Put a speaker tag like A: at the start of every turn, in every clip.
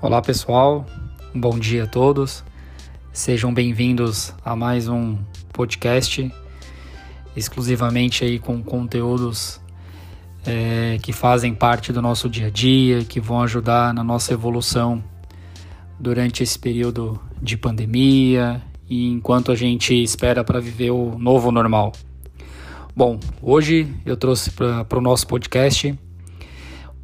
A: Olá pessoal, bom dia a todos. Sejam bem-vindos a mais um podcast exclusivamente aí com conteúdos é, que fazem parte do nosso dia a dia, que vão ajudar na nossa evolução durante esse período de pandemia e enquanto a gente espera para viver o novo normal. Bom, hoje eu trouxe para o nosso podcast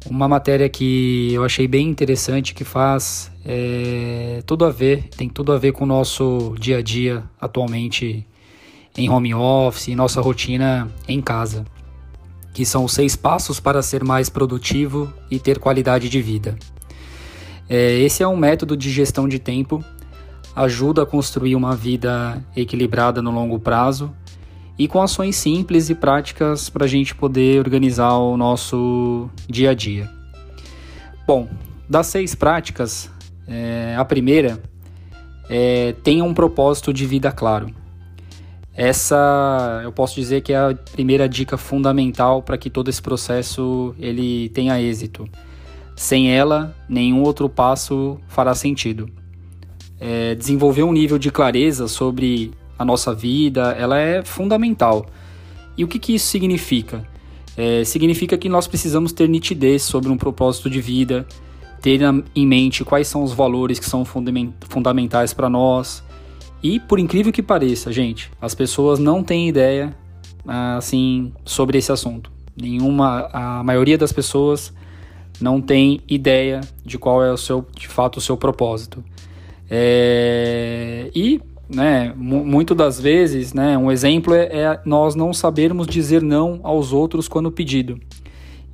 A: uma matéria que eu achei bem interessante, que faz é, tudo a ver, tem tudo a ver com o nosso dia a dia atualmente em home office, em nossa rotina em casa, que são os seis passos para ser mais produtivo e ter qualidade de vida. É, esse é um método de gestão de tempo, ajuda a construir uma vida equilibrada no longo prazo e com ações simples e práticas para a gente poder organizar o nosso dia a dia. Bom, das seis práticas, é, a primeira é tenha um propósito de vida claro. Essa eu posso dizer que é a primeira dica fundamental para que todo esse processo ele tenha êxito. Sem ela, nenhum outro passo fará sentido. É, desenvolver um nível de clareza sobre a nossa vida, ela é fundamental. E o que, que isso significa? É, significa que nós precisamos ter nitidez sobre um propósito de vida, ter em mente quais são os valores que são fundamentais para nós. E por incrível que pareça, gente, as pessoas não têm ideia assim sobre esse assunto. Nenhuma, a maioria das pessoas não tem ideia de qual é o seu, de fato, o seu propósito. É, e né, muito das vezes, né, um exemplo é, é, nós não sabermos dizer não aos outros quando pedido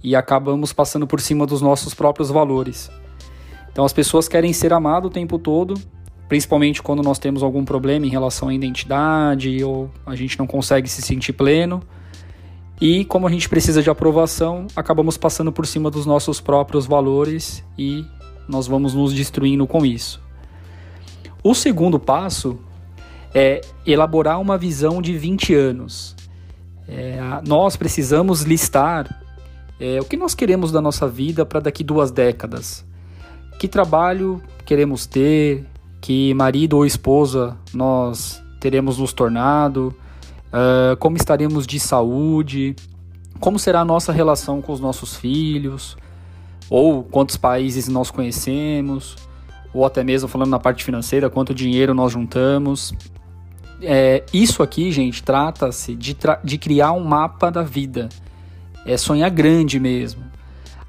A: e acabamos passando por cima dos nossos próprios valores. Então as pessoas querem ser amadas o tempo todo, principalmente quando nós temos algum problema em relação à identidade ou a gente não consegue se sentir pleno. E como a gente precisa de aprovação, acabamos passando por cima dos nossos próprios valores e nós vamos nos destruindo com isso. O segundo passo é elaborar uma visão de 20 anos. É, nós precisamos listar é, o que nós queremos da nossa vida para daqui duas décadas. Que trabalho queremos ter, que marido ou esposa nós teremos nos tornado, uh, como estaremos de saúde, como será a nossa relação com os nossos filhos, ou quantos países nós conhecemos, ou até mesmo falando na parte financeira, quanto dinheiro nós juntamos é, isso aqui, gente, trata-se de, tra de criar um mapa da vida. É sonhar grande mesmo.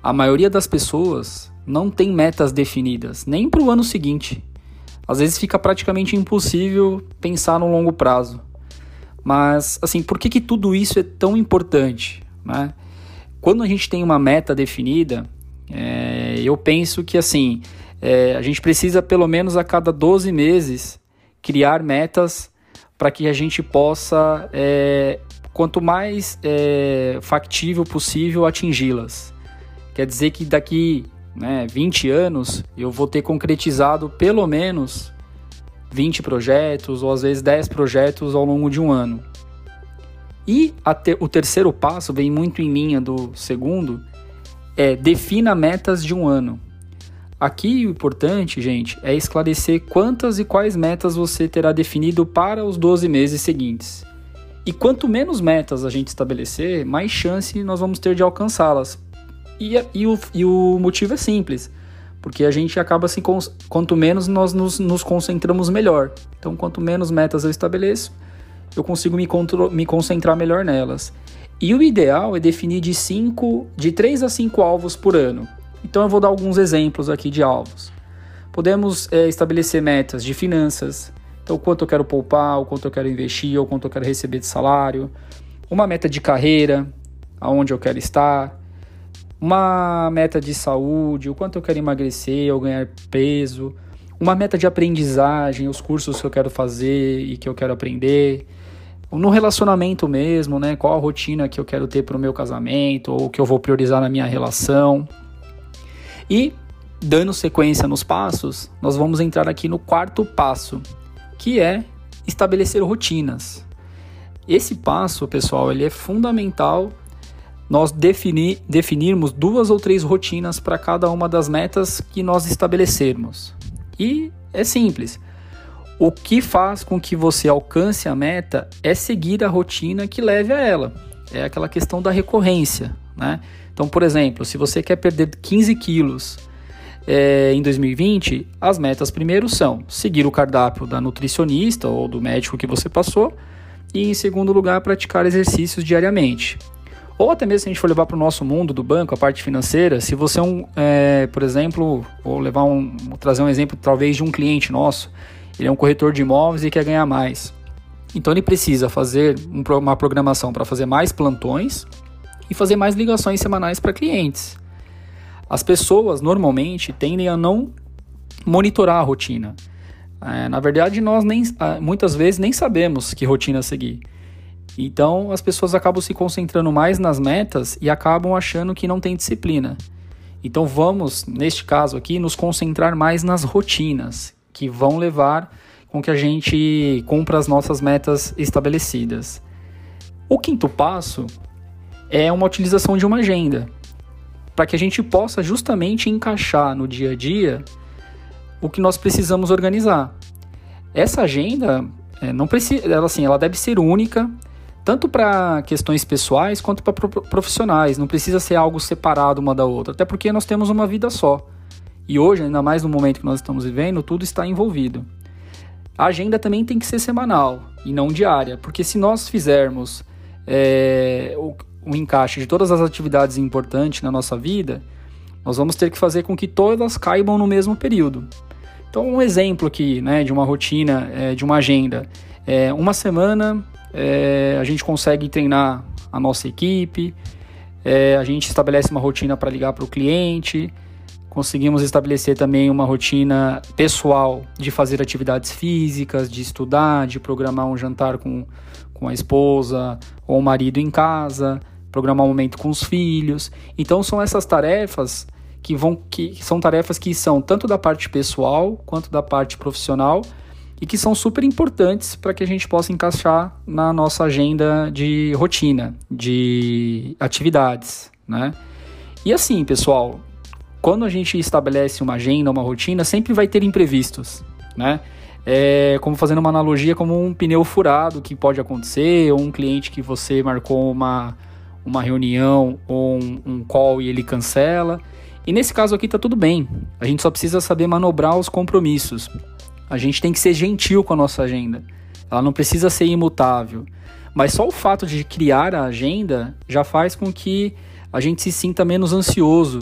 A: A maioria das pessoas não tem metas definidas, nem para o ano seguinte. Às vezes fica praticamente impossível pensar no longo prazo. Mas, assim, por que, que tudo isso é tão importante? Né? Quando a gente tem uma meta definida, é, eu penso que, assim, é, a gente precisa pelo menos a cada 12 meses criar metas para que a gente possa, é, quanto mais é, factível possível, atingi-las. Quer dizer que daqui né, 20 anos eu vou ter concretizado pelo menos 20 projetos ou às vezes 10 projetos ao longo de um ano. E te, o terceiro passo vem muito em linha do segundo, é defina metas de um ano. Aqui o importante, gente, é esclarecer quantas e quais metas você terá definido para os 12 meses seguintes. E quanto menos metas a gente estabelecer, mais chance nós vamos ter de alcançá-las. E, e, o, e o motivo é simples, porque a gente acaba assim, quanto menos nós nos, nos concentramos melhor. Então, quanto menos metas eu estabeleço, eu consigo me, me concentrar melhor nelas. E o ideal é definir de, cinco, de 3 a 5 alvos por ano. Então eu vou dar alguns exemplos aqui de alvos. Podemos é, estabelecer metas de finanças, então quanto eu quero poupar, o quanto eu quero investir, ou quanto eu quero receber de salário. Uma meta de carreira, aonde eu quero estar. Uma meta de saúde, o quanto eu quero emagrecer ou ganhar peso. Uma meta de aprendizagem, os cursos que eu quero fazer e que eu quero aprender no relacionamento mesmo, né? Qual a rotina que eu quero ter para o meu casamento ou que eu vou priorizar na minha relação. E dando sequência nos passos, nós vamos entrar aqui no quarto passo, que é estabelecer rotinas. Esse passo, pessoal, ele é fundamental nós definir, definirmos duas ou três rotinas para cada uma das metas que nós estabelecermos. E é simples. O que faz com que você alcance a meta é seguir a rotina que leve a ela. É aquela questão da recorrência, né? Então, por exemplo, se você quer perder 15 quilos é, em 2020, as metas primeiro são seguir o cardápio da nutricionista ou do médico que você passou e, em segundo lugar, praticar exercícios diariamente. Ou até mesmo se a gente for levar para o nosso mundo do banco, a parte financeira, se você é um, é, por exemplo, vou levar um, vou trazer um exemplo talvez de um cliente nosso, ele é um corretor de imóveis e quer ganhar mais. Então ele precisa fazer uma programação para fazer mais plantões e fazer mais ligações semanais para clientes. As pessoas normalmente tendem a não monitorar a rotina. É, na verdade, nós nem, muitas vezes nem sabemos que rotina seguir. Então as pessoas acabam se concentrando mais nas metas e acabam achando que não tem disciplina. Então vamos, neste caso aqui, nos concentrar mais nas rotinas que vão levar com que a gente cumpra as nossas metas estabelecidas. O quinto passo é uma utilização de uma agenda, para que a gente possa justamente encaixar no dia a dia o que nós precisamos organizar. Essa agenda é, não precisa, ela assim, ela deve ser única, tanto para questões pessoais quanto para profissionais. Não precisa ser algo separado uma da outra, até porque nós temos uma vida só. E hoje, ainda mais no momento que nós estamos vivendo, tudo está envolvido. A agenda também tem que ser semanal e não diária, porque se nós fizermos é, o encaixe de todas as atividades importantes na nossa vida, nós vamos ter que fazer com que todas caibam no mesmo período. Então, um exemplo aqui né, de uma rotina, é, de uma agenda. É, uma semana é, a gente consegue treinar a nossa equipe, a gente estabelece uma rotina para ligar para o cliente, conseguimos estabelecer também uma rotina pessoal de fazer atividades físicas, de estudar, de programar um jantar com, com a esposa ou o marido em casa, programar um momento com os filhos. Então são essas tarefas que vão que são tarefas que são tanto da parte pessoal quanto da parte profissional e que são super importantes para que a gente possa encaixar na nossa agenda de rotina, de atividades, né? E assim, pessoal, quando a gente estabelece uma agenda, uma rotina, sempre vai ter imprevistos, né? É como fazendo uma analogia como um pneu furado que pode acontecer, ou um cliente que você marcou uma, uma reunião ou um, um call e ele cancela. E nesse caso aqui tá tudo bem. A gente só precisa saber manobrar os compromissos. A gente tem que ser gentil com a nossa agenda. Ela não precisa ser imutável. Mas só o fato de criar a agenda já faz com que a gente se sinta menos ansioso.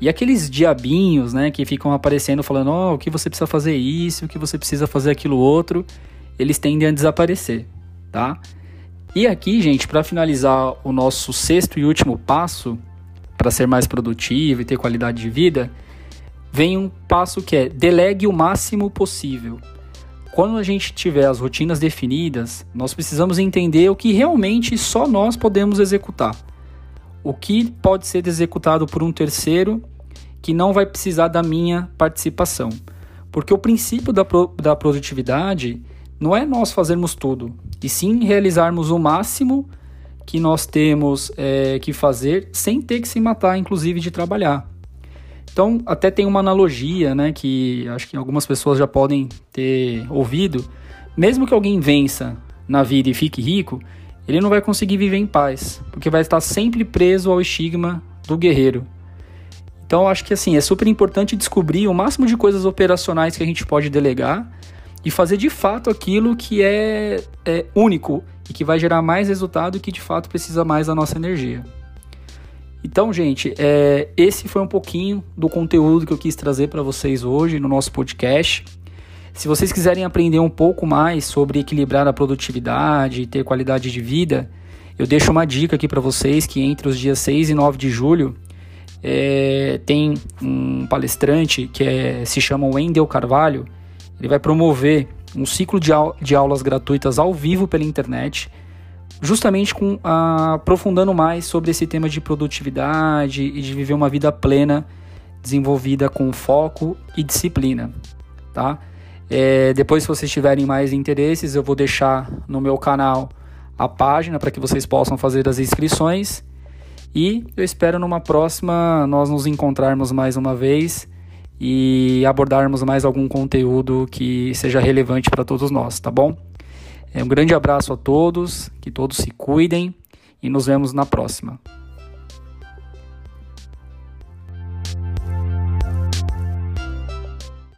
A: E aqueles diabinhos, né, que ficam aparecendo falando, ó, oh, o que você precisa fazer isso, o que você precisa fazer aquilo outro, eles tendem a desaparecer, tá? E aqui, gente, para finalizar o nosso sexto e último passo para ser mais produtivo e ter qualidade de vida, vem um passo que é delegue o máximo possível. Quando a gente tiver as rotinas definidas, nós precisamos entender o que realmente só nós podemos executar. O que pode ser executado por um terceiro que não vai precisar da minha participação. Porque o princípio da, pro, da produtividade não é nós fazermos tudo, e sim realizarmos o máximo que nós temos é, que fazer sem ter que se matar, inclusive, de trabalhar. Então, até tem uma analogia, né, que acho que algumas pessoas já podem ter ouvido. Mesmo que alguém vença na vida e fique rico, ele não vai conseguir viver em paz, porque vai estar sempre preso ao estigma do guerreiro. Então, acho que assim, é super importante descobrir o máximo de coisas operacionais que a gente pode delegar e fazer de fato aquilo que é, é único e que vai gerar mais resultado e que de fato precisa mais da nossa energia. Então, gente, é, esse foi um pouquinho do conteúdo que eu quis trazer para vocês hoje no nosso podcast. Se vocês quiserem aprender um pouco mais sobre equilibrar a produtividade e ter qualidade de vida, eu deixo uma dica aqui para vocês que entre os dias 6 e 9 de julho é, tem um palestrante que é, se chama Wendel Carvalho. Ele vai promover um ciclo de, au de aulas gratuitas ao vivo pela internet justamente com ah, aprofundando mais sobre esse tema de produtividade e de viver uma vida plena, desenvolvida com foco e disciplina, tá? É, depois, se vocês tiverem mais interesses, eu vou deixar no meu canal a página para que vocês possam fazer as inscrições. E eu espero numa próxima nós nos encontrarmos mais uma vez e abordarmos mais algum conteúdo que seja relevante para todos nós, tá bom? É um grande abraço a todos, que todos se cuidem e nos vemos na próxima.